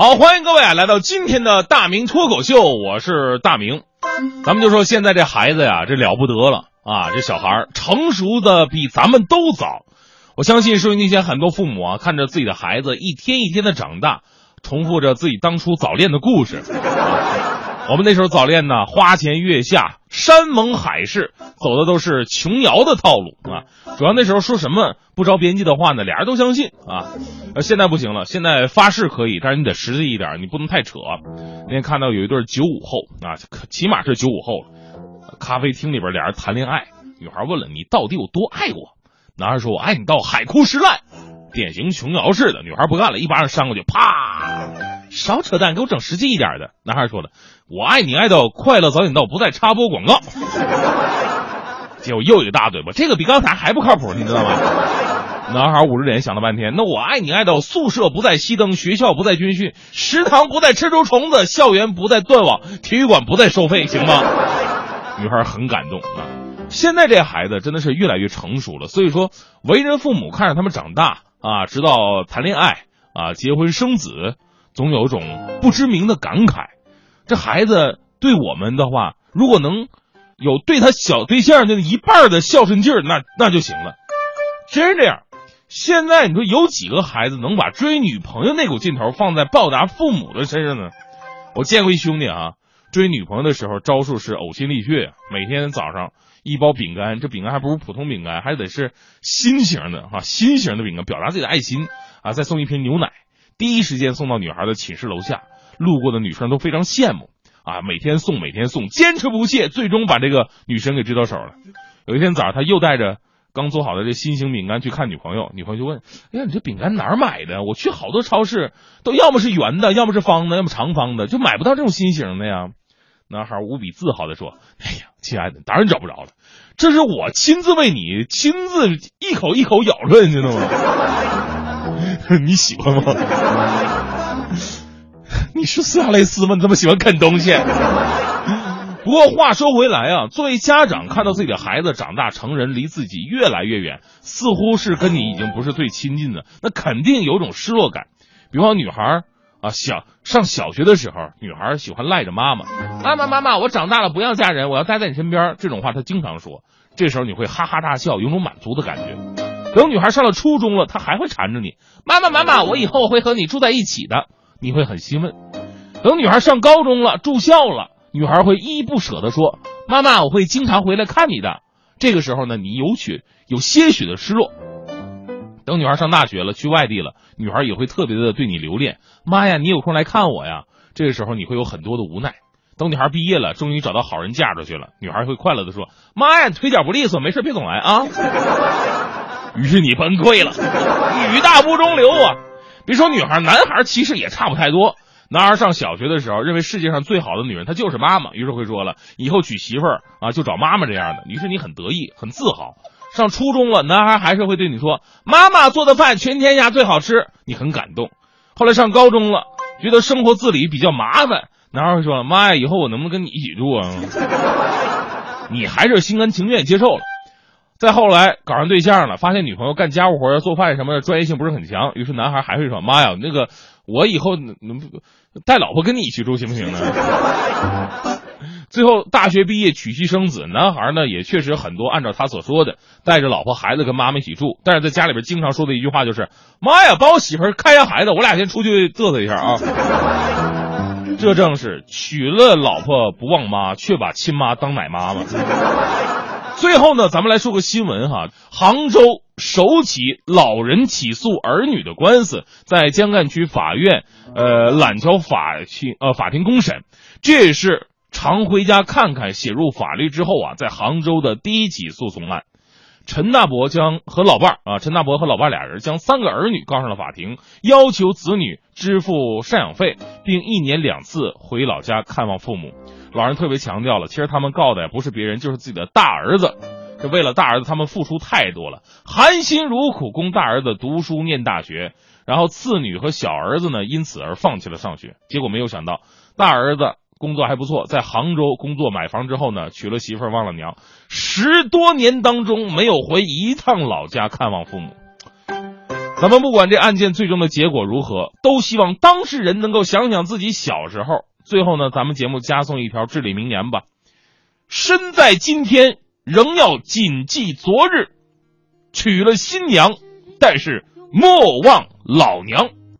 好，欢迎各位啊，来到今天的大明脱口秀，我是大明。咱们就说现在这孩子呀，这了不得了啊！这小孩成熟的比咱们都早。我相信收音机前很多父母啊，看着自己的孩子一天一天的长大，重复着自己当初早恋的故事。我们那时候早恋呢，花前月下，山盟海誓，走的都是琼瑶的套路啊。主要那时候说什么不着边际的话呢，俩人都相信啊。现在不行了，现在发誓可以，但是你得实际一点，你不能太扯。那天看到有一对九五后啊，起码是九五后，咖啡厅里边俩人谈恋爱，女孩问了你到底有多爱我，男孩说我爱你到海枯石烂，典型琼瑶式的。女孩不干了，一巴掌扇过去，啪！少扯淡，给我整实际一点的。男孩说了，我爱你爱到快乐早点到，不再插播广告。结果又一个大嘴巴，这个比刚才还不靠谱，你知道吗？男孩捂着脸想了半天，那我爱你爱到宿舍不再熄灯，学校不再军训，食堂不再吃出虫子，校园不再断网，体育馆不再收费，行吗？女孩很感动啊。现在这孩子真的是越来越成熟了，所以说为人父母看着他们长大啊，直到谈恋爱啊，结婚生子，总有种不知名的感慨。这孩子对我们的话，如果能有对他小对象那一半的孝顺劲儿，那那就行了。真是这样。现在你说有几个孩子能把追女朋友那股劲头放在报答父母的身上呢？我见过一兄弟啊，追女朋友的时候招数是呕心沥血，每天早上一包饼干，这饼干还不如普通饼干，还得是心形的哈，心形的饼干，表达自己的爱心啊，再送一瓶牛奶，第一时间送到女孩的寝室楼下，路过的女生都非常羡慕啊，每天送，每天送，坚持不懈，最终把这个女生给追到手了。有一天早上，他又带着。刚做好的这心形饼干去看女朋友，女朋友就问：“哎呀，你这饼干哪儿买的？我去好多超市，都要么是圆的，要么是方的，要么长方的，就买不到这种心形的呀。”男孩无比自豪的说：“哎呀，亲爱的，当然找不着了，这是我亲自为你亲自一口一口咬出来，你知道吗？你喜欢吗？你是斯亚雷斯吗？你这么喜欢啃东西？” 不过话说回来啊，作为家长看到自己的孩子长大成人，离自己越来越远，似乎是跟你已经不是最亲近的，那肯定有种失落感。比方女孩啊，小上小学的时候，女孩喜欢赖着妈妈，妈妈妈妈，我长大了不要嫁人，我要待在你身边。这种话她经常说，这时候你会哈哈大笑，有种满足的感觉。等女孩上了初中了，她还会缠着你，妈妈妈妈，我以后会和你住在一起的，你会很欣慰。等女孩上高中了，住校了。女孩会依依不舍地说：“妈妈，我会经常回来看你的。”这个时候呢，你有许有些许的失落。等女孩上大学了，去外地了，女孩也会特别的对你留恋。妈呀，你有空来看我呀！这个时候你会有很多的无奈。等女孩毕业了，终于找到好人嫁出去了，女孩会快乐的说：“妈呀，腿脚不利索，没事别总来啊。”于是你崩溃了，雨大不中留啊！别说女孩，男孩其实也差不太多。男孩上小学的时候，认为世界上最好的女人她就是妈妈，于是会说了，以后娶媳妇儿啊就找妈妈这样的。于是你很得意，很自豪。上初中了，男孩还是会对你说，妈妈做的饭全天下最好吃，你很感动。后来上高中了，觉得生活自理比较麻烦，男孩会说，妈呀，以后我能不能跟你一起住啊？你还是心甘情愿接受了。再后来搞上对象了，发现女朋友干家务活做饭什么的专业性不是很强，于是男孩还会说，妈呀，那个。我以后能带老婆跟你一起住行不行呢？最后大学毕业娶妻生子，男孩呢也确实很多按照他所说的带着老婆孩子跟妈妈一起住，但是在家里边经常说的一句话就是：“妈呀，帮我媳妇看一下孩子，我俩先出去嘚瑟一下啊。”这正是娶了老婆不忘妈，却把亲妈当奶妈嘛。最后呢，咱们来说个新闻哈，杭州首起老人起诉儿女的官司在江干区法院，呃，揽桥法庭呃法庭公审，这也是常回家看看写入法律之后啊，在杭州的第一起诉讼案。陈大伯将和老伴儿啊，陈大伯和老伴儿俩人将三个儿女告上了法庭，要求子女支付赡养费，并一年两次回老家看望父母。老人特别强调了，其实他们告的不是别人，就是自己的大儿子。这为了大儿子，他们付出太多了，含辛茹苦供大儿子读书念大学，然后次女和小儿子呢，因此而放弃了上学。结果没有想到，大儿子工作还不错，在杭州工作买房之后呢，娶了媳妇忘了娘，十多年当中没有回一趟老家看望父母。咱们不管这案件最终的结果如何，都希望当事人能够想想自己小时候。最后呢，咱们节目加送一条至理名言吧：身在今天，仍要谨记昨日。娶了新娘，但是莫忘老娘。